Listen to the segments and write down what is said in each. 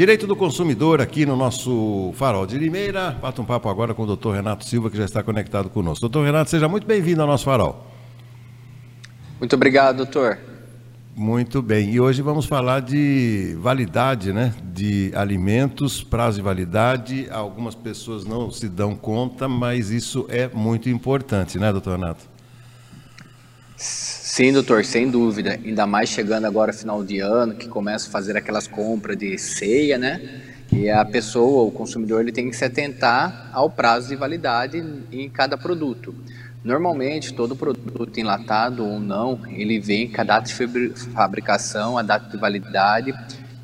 Direito do consumidor aqui no nosso Farol de Limeira. Bata um papo agora com o doutor Renato Silva, que já está conectado conosco. Doutor Renato, seja muito bem-vindo ao nosso Farol. Muito obrigado, doutor. Muito bem. E hoje vamos falar de validade, né? De alimentos, prazo de validade. Algumas pessoas não se dão conta, mas isso é muito importante, né, doutor Renato? Sim, doutor, sem dúvida. Ainda mais chegando agora final de ano, que começa a fazer aquelas compras de ceia, né? E a pessoa, o consumidor, ele tem que se atentar ao prazo de validade em cada produto. Normalmente, todo produto enlatado ou não, ele vem com a data de fabricação, a data de validade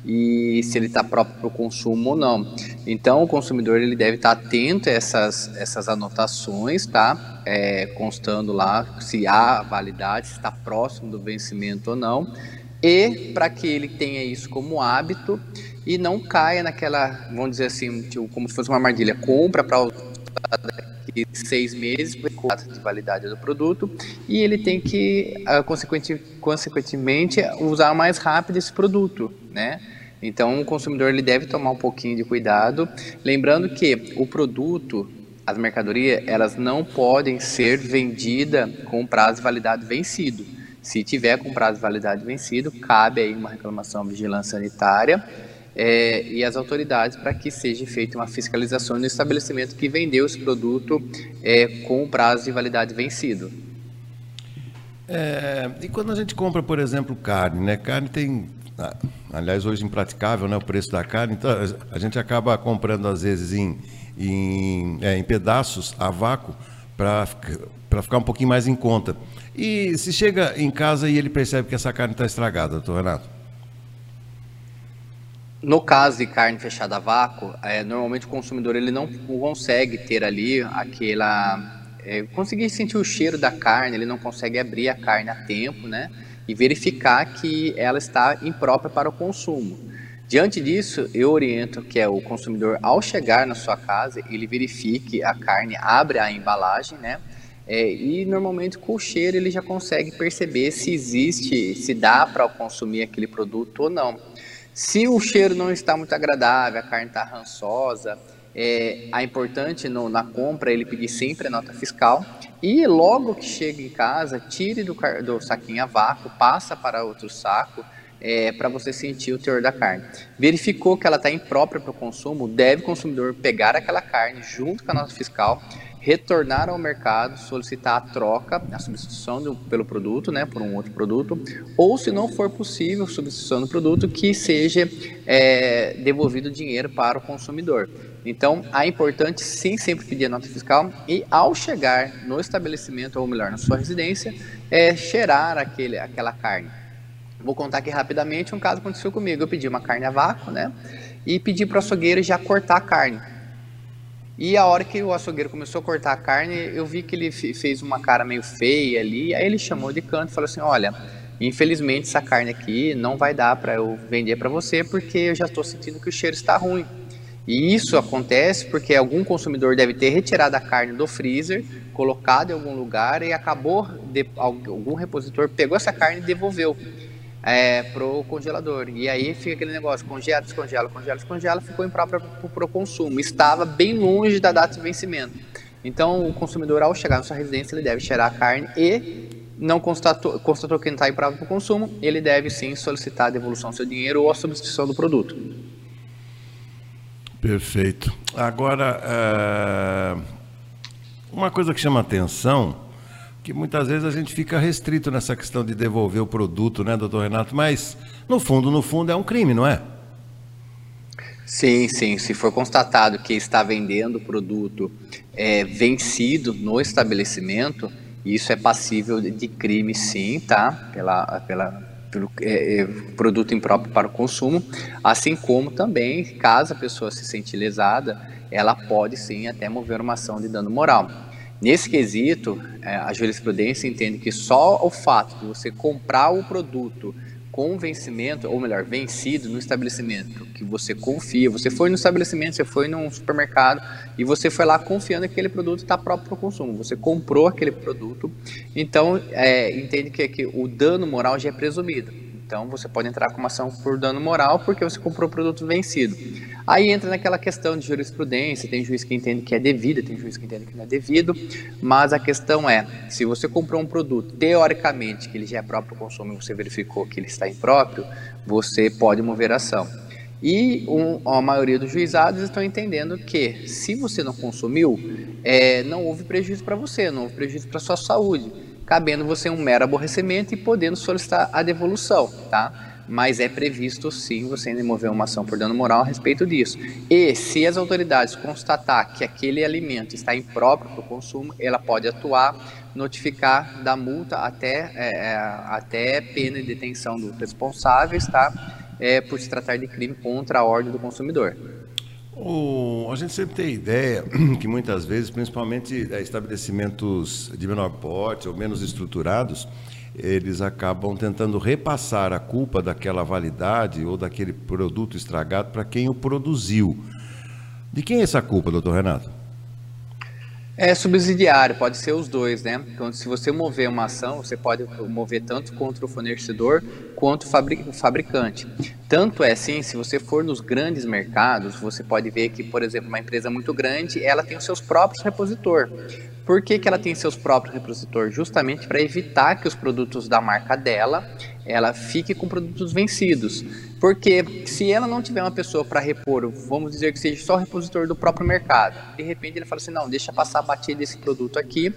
e se ele está próprio para o consumo ou não. Então, o consumidor ele deve estar atento a essas, essas anotações, tá? É, constando lá se há validade, se está próximo do vencimento ou não. E para que ele tenha isso como hábito e não caia naquela, vamos dizer assim, tipo, como se fosse uma armadilha, compra para daqui seis meses data de validade do produto e ele tem que, consequentemente, consequentemente, usar mais rápido esse produto, né? Então, o consumidor ele deve tomar um pouquinho de cuidado, lembrando que o produto, as mercadorias, elas não podem ser vendidas com prazo de validade vencido. Se tiver com prazo de validade vencido, cabe aí uma reclamação à vigilância sanitária é, e as autoridades para que seja feita uma fiscalização no estabelecimento que vendeu esse produto é, com prazo de validade vencido. É, e quando a gente compra, por exemplo, carne, né? Carne tem, aliás, hoje impraticável, né? O preço da carne, então a gente acaba comprando às vezes em, em, é, em pedaços a vácuo para ficar um pouquinho mais em conta. E se chega em casa e ele percebe que essa carne está estragada, doutor Renato? No caso de carne fechada a vácuo, é, normalmente o consumidor ele não consegue ter ali aquela. É, conseguir sentir o cheiro da carne, ele não consegue abrir a carne a tempo, né? E verificar que ela está imprópria para o consumo. Diante disso, eu oriento que é o consumidor, ao chegar na sua casa, ele verifique a carne, abre a embalagem, né? É, e normalmente com o cheiro ele já consegue perceber se existe, se dá para consumir aquele produto ou não. Se o cheiro não está muito agradável, a carne está rançosa, é, é importante no, na compra ele pedir sempre a nota fiscal e logo que chega em casa, tire do, do saquinho a vácuo, passa para outro saco é, para você sentir o teor da carne. Verificou que ela está imprópria para o consumo, deve o consumidor pegar aquela carne junto com a nota fiscal retornar ao mercado, solicitar a troca, a substituição do, pelo produto, né, por um outro produto, ou se não for possível substituição do produto, que seja é, devolvido o dinheiro para o consumidor. Então, é importante sim sempre pedir a nota fiscal e ao chegar no estabelecimento, ou melhor, na sua residência, é, cheirar aquele, aquela carne. Vou contar aqui rapidamente um caso que aconteceu comigo. Eu pedi uma carne a vácuo, né? E pedi para o açougueiro já cortar a carne. E a hora que o açougueiro começou a cortar a carne, eu vi que ele fez uma cara meio feia ali. Aí ele chamou de canto e falou assim: Olha, infelizmente essa carne aqui não vai dar para eu vender para você porque eu já estou sentindo que o cheiro está ruim. E isso acontece porque algum consumidor deve ter retirado a carne do freezer, colocado em algum lugar e acabou, de, algum repositor pegou essa carne e devolveu é, pro congelador. E aí fica aquele negócio, congela, descongela, congela, descongela, ficou impróprio para o consumo. Estava bem longe da data de vencimento. Então o consumidor, ao chegar na sua residência, ele deve cheirar a carne e não constatou, constatou que não está impróprio para o consumo, ele deve sim solicitar a devolução do seu dinheiro ou a substituição do produto. Perfeito. Agora, uh, uma coisa que chama atenção que muitas vezes a gente fica restrito nessa questão de devolver o produto, né, doutor Renato? Mas, no fundo, no fundo, é um crime, não é? Sim, sim. Se for constatado que está vendendo o produto é, vencido no estabelecimento, isso é passível de crime, sim, tá? Pela, pela, pelo é, é, produto impróprio para o consumo, assim como também, caso a pessoa se sente lesada, ela pode sim até mover uma ação de dano moral. Nesse quesito, é, a jurisprudência entende que só o fato de você comprar o produto com vencimento, ou melhor, vencido no estabelecimento, que você confia, você foi no estabelecimento, você foi num supermercado e você foi lá confiando que aquele produto está próprio para o consumo, você comprou aquele produto, então é, entende que, que o dano moral já é presumido. Então você pode entrar com uma ação por dano moral porque você comprou o produto vencido. Aí entra naquela questão de jurisprudência, tem juiz que entende que é devido, tem juiz que entende que não é devido, mas a questão é, se você comprou um produto, teoricamente, que ele já é próprio consumo e você verificou que ele está impróprio, você pode mover a ação. E um, a maioria dos juizados estão entendendo que se você não consumiu, é, não houve prejuízo para você, não houve prejuízo para sua saúde, cabendo você um mero aborrecimento e podendo solicitar a devolução, tá? Mas é previsto sim você mover uma ação por dano moral a respeito disso. E se as autoridades constatar que aquele alimento está impróprio para o consumo, ela pode atuar, notificar da multa até, é, é até pena de detenção dos responsáveis, tá? é, por se tratar de crime contra a ordem do consumidor. O, a gente sempre tem ideia que muitas vezes, principalmente é, estabelecimentos de menor porte ou menos estruturados, eles acabam tentando repassar a culpa daquela validade ou daquele produto estragado para quem o produziu. De quem é essa culpa, doutor Renato? É subsidiário, pode ser os dois, né? Então, se você mover uma ação, você pode mover tanto contra o fornecedor quanto o fabricante. Tanto é assim, se você for nos grandes mercados, você pode ver que, por exemplo, uma empresa muito grande, ela tem os seus próprios repositor. Por que, que ela tem seus próprios repositor? Justamente para evitar que os produtos da marca dela ela fique com produtos vencidos. Porque se ela não tiver uma pessoa para repor, vamos dizer que seja só o repositor do próprio mercado, de repente ele fala assim, não, deixa passar a batida desse produto aqui,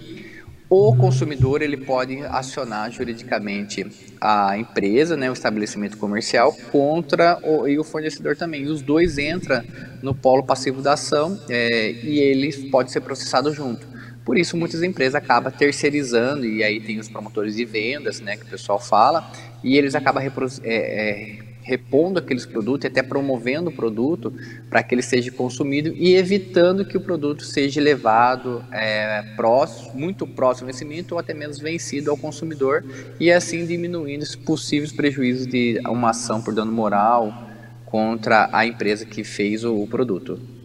o consumidor ele pode acionar juridicamente a empresa, né, o estabelecimento comercial, contra o, e o fornecedor também. Os dois entram no polo passivo da ação é, e eles podem ser processados junto. Por isso, muitas empresas acabam terceirizando, e aí tem os promotores de vendas, né, que o pessoal fala, e eles acabam é, é, repondo aqueles produtos até promovendo o produto para que ele seja consumido e evitando que o produto seja levado é, próximo, muito próximo ao vencimento ou até menos vencido ao consumidor e assim diminuindo os possíveis prejuízos de uma ação por dano moral contra a empresa que fez o, o produto.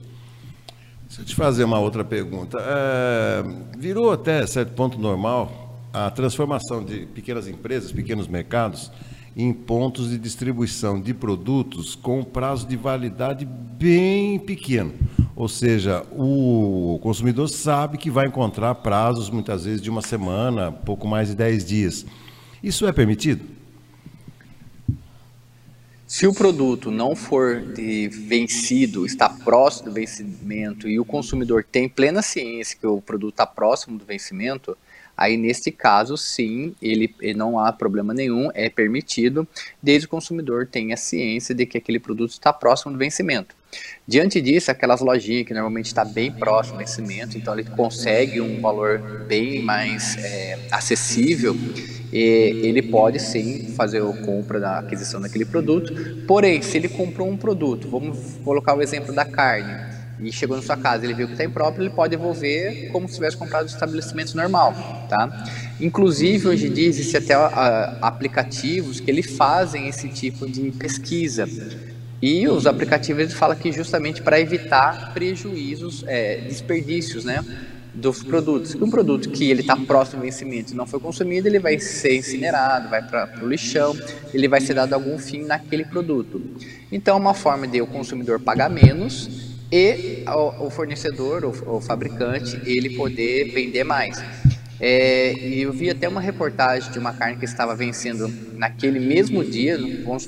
Deixa eu te fazer uma outra pergunta. É, virou até certo ponto normal a transformação de pequenas empresas, pequenos mercados, em pontos de distribuição de produtos com prazo de validade bem pequeno. Ou seja, o consumidor sabe que vai encontrar prazos, muitas vezes, de uma semana, pouco mais de 10 dias. Isso é permitido? Se o produto não for vencido, está próximo do vencimento e o consumidor tem plena ciência que o produto está próximo do vencimento, Aí, neste caso, sim, ele, ele, não há problema nenhum, é permitido, desde que o consumidor tenha ciência de que aquele produto está próximo do vencimento. Diante disso, aquelas lojinhas que normalmente está bem próximo do vencimento, então ele consegue um valor bem mais é, acessível, ele pode sim fazer a compra da aquisição daquele produto. Porém, se ele comprou um produto, vamos colocar o exemplo da carne, e chegou na sua casa, ele viu que está impróprio, ele pode devolver como se tivesse comprado um estabelecimento normal, tá? Inclusive, hoje em dia, existem até uh, aplicativos que eles fazem esse tipo de pesquisa. E os aplicativos eles falam que justamente para evitar prejuízos, é, desperdícios, né? Dos produtos. Um produto que ele está próximo ao vencimento e não foi consumido, ele vai ser incinerado, vai para o lixão, ele vai ser dado algum fim naquele produto. Então, é uma forma de o consumidor pagar menos e o, fornecedor, o, fabricante, ele poder vender mais. É, e eu vi até uma reportagem de uma carne que estava vencendo naquele mesmo dia,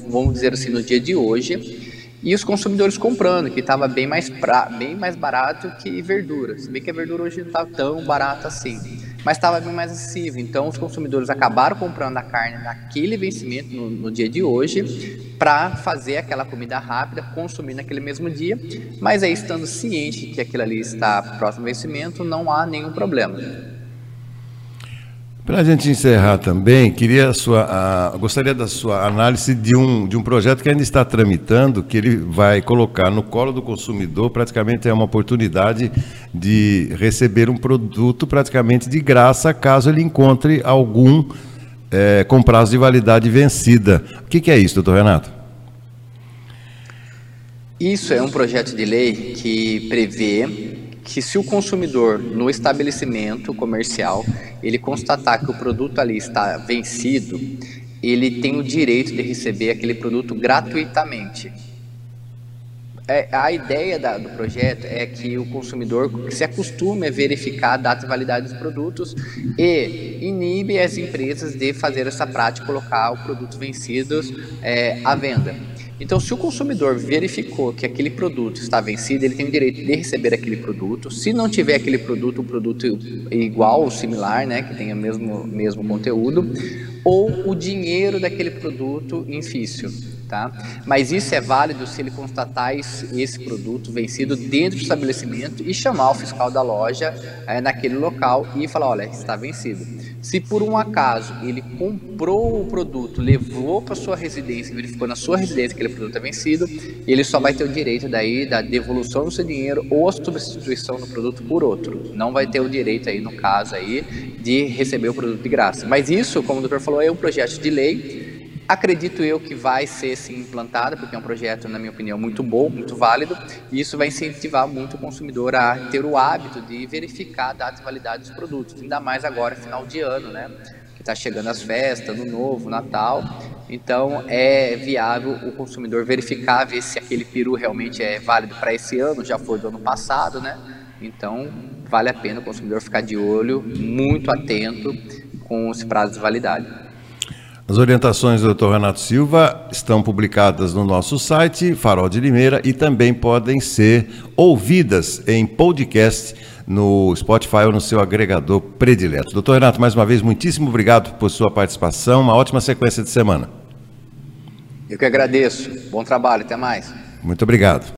vamos dizer assim, no dia de hoje, e os consumidores comprando, que estava bem mais, pra, bem mais barato que verdura. Se bem que a verdura hoje não está tão barata assim mas estava bem mais acessível. Então, os consumidores acabaram comprando a carne naquele vencimento, no, no dia de hoje, para fazer aquela comida rápida, consumir naquele mesmo dia, mas aí estando ciente que aquilo ali está próximo ao vencimento, não há nenhum problema. Para a gente encerrar também, queria sua, a, gostaria da sua análise de um, de um projeto que ainda está tramitando, que ele vai colocar no colo do consumidor, praticamente é uma oportunidade de receber um produto praticamente de graça, caso ele encontre algum é, com prazo de validade vencida. O que, que é isso, doutor Renato? Isso é um projeto de lei que prevê que se o consumidor no estabelecimento comercial ele constatar que o produto ali está vencido, ele tem o direito de receber aquele produto gratuitamente. É, a ideia da, do projeto é que o consumidor se acostume a verificar a data de validade dos produtos e inibe as empresas de fazer essa prática, colocar o produto vencido é, à venda. Então, se o consumidor verificou que aquele produto está vencido, ele tem o direito de receber aquele produto. Se não tiver aquele produto, um produto igual ou similar, né, que tenha o mesmo, mesmo conteúdo, ou o dinheiro daquele produto em fício. Tá? Mas isso é válido se ele constatar esse, produto vencido dentro do estabelecimento e chamar o fiscal da loja é, naquele local e falar, olha, está vencido. Se por um acaso ele comprou o produto, levou para sua residência, verificou na sua residência que aquele produto é vencido, ele só vai ter o direito daí da devolução do seu dinheiro ou a substituição do produto por outro. Não vai ter o direito aí no caso aí de receber o produto de graça. Mas isso, como o doutor falou, é um projeto de lei Acredito eu que vai ser sim implantada, porque é um projeto, na minha opinião, muito bom, muito válido, e isso vai incentivar muito o consumidor a ter o hábito de verificar a data de validade dos produtos, ainda mais agora, final de ano, né? Que está chegando as festas, ano novo, Natal. Então, é viável o consumidor verificar, ver se aquele peru realmente é válido para esse ano, já foi do ano passado, né? Então, vale a pena o consumidor ficar de olho, muito atento com os prazos de validade. As orientações do Dr. Renato Silva estão publicadas no nosso site, Farol de Limeira, e também podem ser ouvidas em podcast no Spotify ou no seu agregador predileto. Doutor Renato, mais uma vez, muitíssimo obrigado por sua participação. Uma ótima sequência de semana. Eu que agradeço. Bom trabalho. Até mais. Muito obrigado.